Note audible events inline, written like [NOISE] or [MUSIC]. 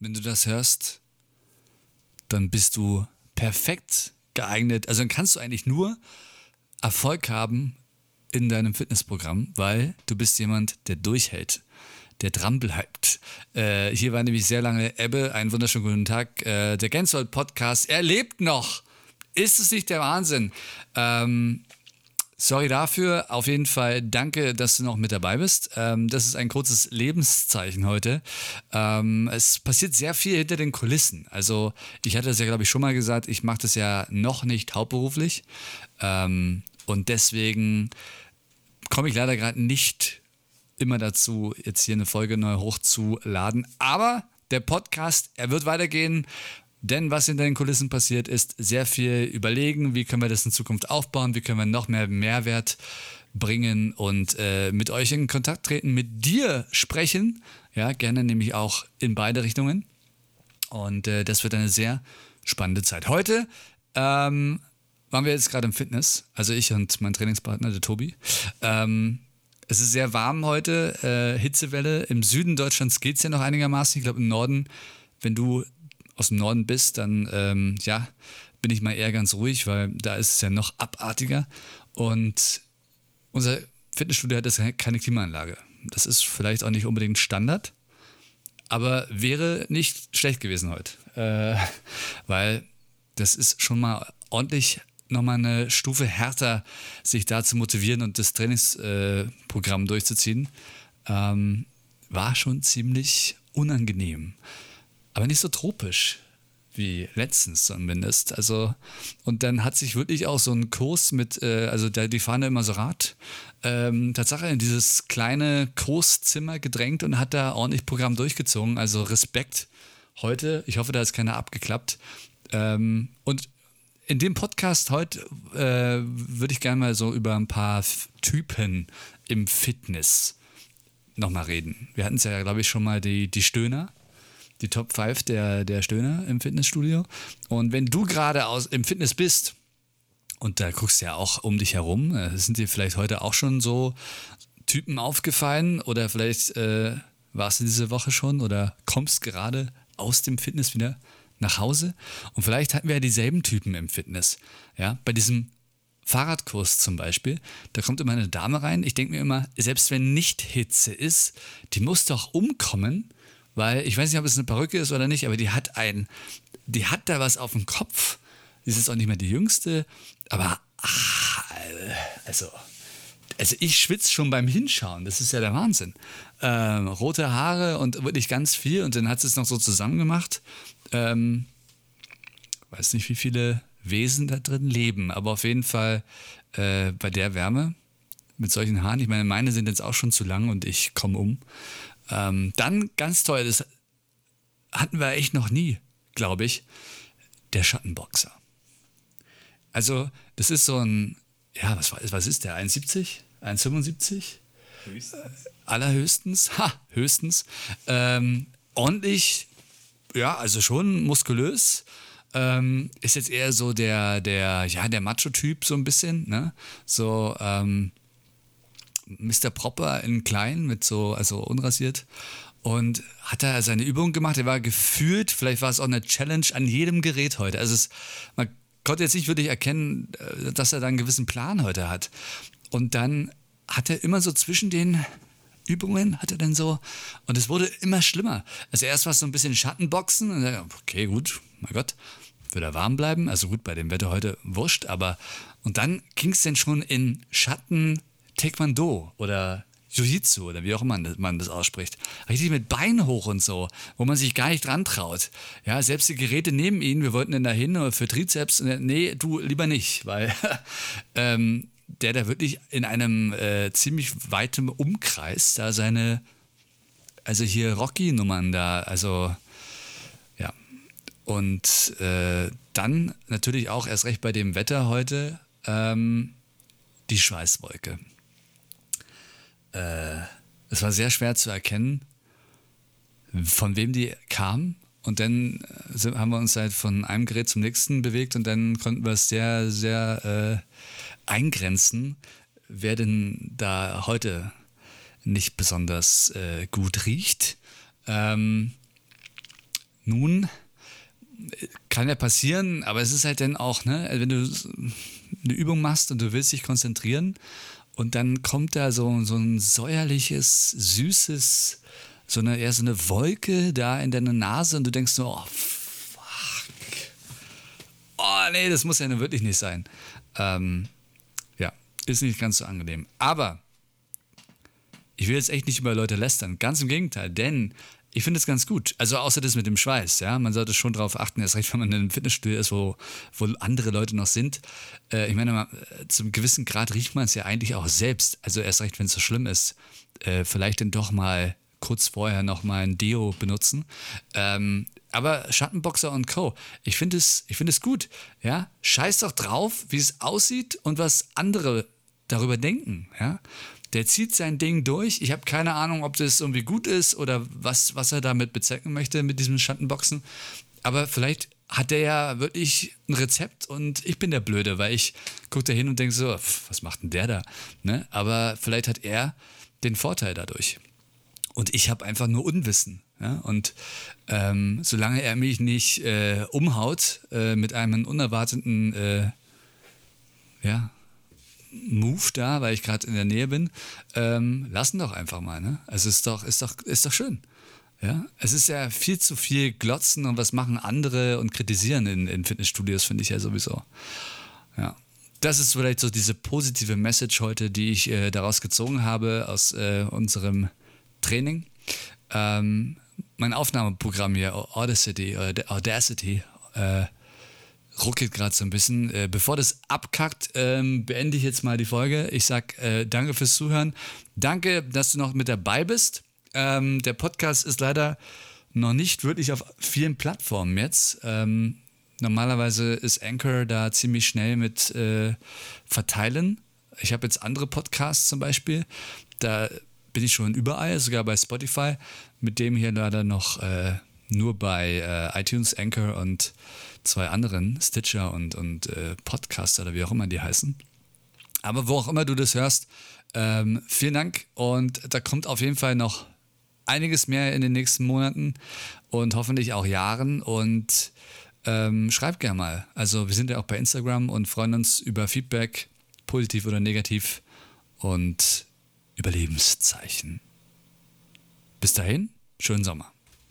wenn du das hörst, dann bist du perfekt geeignet. Also dann kannst du eigentlich nur Erfolg haben in deinem Fitnessprogramm, weil du bist jemand, der durchhält, der dran bleibt. Äh, hier war nämlich sehr lange Ebbe. Einen wunderschönen guten Tag. Äh, der Gänsehold Podcast, er lebt noch. Ist es nicht der Wahnsinn? Ähm, Sorry dafür. Auf jeden Fall danke, dass du noch mit dabei bist. Ähm, das ist ein kurzes Lebenszeichen heute. Ähm, es passiert sehr viel hinter den Kulissen. Also ich hatte das ja, glaube ich, schon mal gesagt, ich mache das ja noch nicht hauptberuflich. Ähm, und deswegen komme ich leider gerade nicht immer dazu, jetzt hier eine Folge neu hochzuladen. Aber der Podcast, er wird weitergehen. Denn was in den Kulissen passiert, ist sehr viel überlegen, wie können wir das in Zukunft aufbauen, wie können wir noch mehr Mehrwert bringen und äh, mit euch in Kontakt treten, mit dir sprechen. Ja, gerne nämlich auch in beide Richtungen. Und äh, das wird eine sehr spannende Zeit. Heute ähm, waren wir jetzt gerade im Fitness, also ich und mein Trainingspartner, der Tobi. Ähm, es ist sehr warm heute, äh, Hitzewelle. Im Süden Deutschlands geht es ja noch einigermaßen. Ich glaube, im Norden, wenn du aus dem Norden bist, dann ähm, ja, bin ich mal eher ganz ruhig, weil da ist es ja noch abartiger. Und unser Fitnessstudio hat jetzt keine Klimaanlage. Das ist vielleicht auch nicht unbedingt Standard, aber wäre nicht schlecht gewesen heute. Äh, weil das ist schon mal ordentlich nochmal eine Stufe härter, sich da zu motivieren und das Trainingsprogramm äh, durchzuziehen. Ähm, war schon ziemlich unangenehm aber nicht so tropisch wie letztens zumindest. Also, und dann hat sich wirklich auch so ein Kurs mit, äh, also der, die fahren da immer so Rad, ähm, Tatsache in dieses kleine Kurszimmer gedrängt und hat da ordentlich Programm durchgezogen. Also Respekt heute. Ich hoffe, da ist keiner abgeklappt. Ähm, und in dem Podcast heute äh, würde ich gerne mal so über ein paar Typen im Fitness nochmal reden. Wir hatten es ja, glaube ich, schon mal die, die Stöhner die Top 5 der, der Stöhner im Fitnessstudio. Und wenn du gerade im Fitness bist, und da guckst du ja auch um dich herum, äh, sind dir vielleicht heute auch schon so Typen aufgefallen oder vielleicht äh, warst du diese Woche schon oder kommst gerade aus dem Fitness wieder nach Hause und vielleicht hatten wir ja dieselben Typen im Fitness. Ja, bei diesem Fahrradkurs zum Beispiel, da kommt immer eine Dame rein. Ich denke mir immer, selbst wenn nicht Hitze ist, die muss doch umkommen, weil ich weiß nicht, ob es eine Perücke ist oder nicht, aber die hat ein, die hat da was auf dem Kopf. Die ist jetzt auch nicht mehr die jüngste, aber ach, also, also ich schwitze schon beim Hinschauen. Das ist ja der Wahnsinn. Ähm, rote Haare und wirklich ganz viel und dann hat sie es noch so zusammen gemacht. Ähm, weiß nicht, wie viele Wesen da drin leben, aber auf jeden Fall äh, bei der Wärme mit solchen Haaren. Ich meine, meine sind jetzt auch schon zu lang und ich komme um. Ähm, dann ganz toll, das hatten wir echt noch nie, glaube ich, der Schattenboxer. Also, das ist so ein, ja, was, was ist der? 1,70? 1,75? Höchstens. Äh, allerhöchstens, ha, höchstens. Ähm, ordentlich, ja, also schon muskulös. Ähm, ist jetzt eher so der, der, ja, der Macho-Typ so ein bisschen, ne? So, ähm, Mr. Proper in klein mit so, also unrasiert. Und hat er seine Übung gemacht. Er war gefühlt, vielleicht war es auch eine Challenge an jedem Gerät heute. Also es, man konnte jetzt nicht wirklich erkennen, äh, dass er da einen gewissen Plan heute hat. Und dann hat er immer so zwischen den Übungen, hat er dann so, und es wurde immer schlimmer. Also erst war es so ein bisschen Schattenboxen. Und dann, okay, gut, mein Gott, wird er warm bleiben. Also gut, bei dem Wetter heute wurscht, aber und dann ging es dann schon in Schatten Taekwondo oder Jiu-Jitsu oder wie auch immer man das ausspricht. Richtig mit Beinen hoch und so, wo man sich gar nicht dran traut. Ja, selbst die Geräte neben ihnen, wir wollten dann dahin für Trizeps, nee, du lieber nicht, weil [LAUGHS] ähm, der da wirklich in einem äh, ziemlich weitem Umkreis da seine, also hier Rocky-Nummern da, also ja. Und äh, dann natürlich auch erst recht bei dem Wetter heute ähm, die Schweißwolke äh, es war sehr schwer zu erkennen, von wem die kam. Und dann äh, haben wir uns halt von einem Gerät zum nächsten bewegt und dann konnten wir es sehr, sehr äh, eingrenzen, wer denn da heute nicht besonders äh, gut riecht. Ähm, Nun, kann ja passieren, aber es ist halt dann auch, ne, wenn du eine Übung machst und du willst dich konzentrieren und dann kommt da so, so ein säuerliches, süßes, so eine, eher so eine Wolke da in deiner Nase und du denkst so, oh, fuck. Oh, nee, das muss ja nun wirklich nicht sein. Ähm, ja, ist nicht ganz so angenehm. Aber ich will jetzt echt nicht über Leute lästern. Ganz im Gegenteil, denn ich finde es ganz gut. Also außer das mit dem Schweiß, ja. Man sollte schon darauf achten, erst recht, wenn man in einem Fitnessstudio ist, wo, wo andere Leute noch sind. Äh, ich meine, man, zum gewissen Grad riecht man es ja eigentlich auch selbst. Also erst recht, wenn es so schlimm ist. Äh, vielleicht dann doch mal kurz vorher noch mal ein Deo benutzen. Ähm, aber Schattenboxer und Co. Ich finde es, ich es gut. Ja, scheiß doch drauf, wie es aussieht und was andere darüber denken. Ja, der zieht sein Ding durch. Ich habe keine Ahnung, ob das irgendwie gut ist oder was, was er damit bezwecken möchte mit diesem Schattenboxen. Aber vielleicht hat der ja wirklich ein Rezept und ich bin der Blöde, weil ich gucke da hin und denke so, was macht denn der da? Ne? Aber vielleicht hat er den Vorteil dadurch. Und ich habe einfach nur Unwissen. Ja? Und ähm, solange er mich nicht äh, umhaut äh, mit einem unerwarteten äh, ja, Move da, weil ich gerade in der Nähe bin, ähm, lassen doch einfach mal. Ne? Also ist doch, ist doch, ist doch schön. Ja, es ist ja viel zu viel Glotzen und was machen andere und kritisieren in, in Fitnessstudios, finde ich ja sowieso. Ja. Das ist vielleicht so diese positive Message heute, die ich äh, daraus gezogen habe aus äh, unserem Training. Ähm, mein Aufnahmeprogramm hier, Audacity, Audacity, äh, ruckelt gerade so ein bisschen. Äh, bevor das abkackt, ähm, beende ich jetzt mal die Folge. Ich sag äh, danke fürs Zuhören. Danke, dass du noch mit dabei bist. Ähm, der Podcast ist leider noch nicht wirklich auf vielen Plattformen jetzt. Ähm, normalerweise ist Anchor da ziemlich schnell mit äh, verteilen. Ich habe jetzt andere Podcasts zum Beispiel. Da bin ich schon überall, sogar bei Spotify. Mit dem hier leider noch äh, nur bei äh, iTunes, Anchor und zwei anderen, Stitcher und, und äh, Podcaster oder wie auch immer die heißen. Aber wo auch immer du das hörst, ähm, vielen Dank und da kommt auf jeden Fall noch einiges mehr in den nächsten Monaten und hoffentlich auch Jahren und ähm, schreib gerne mal. Also wir sind ja auch bei Instagram und freuen uns über Feedback, positiv oder negativ und Überlebenszeichen. Bis dahin, schönen Sommer.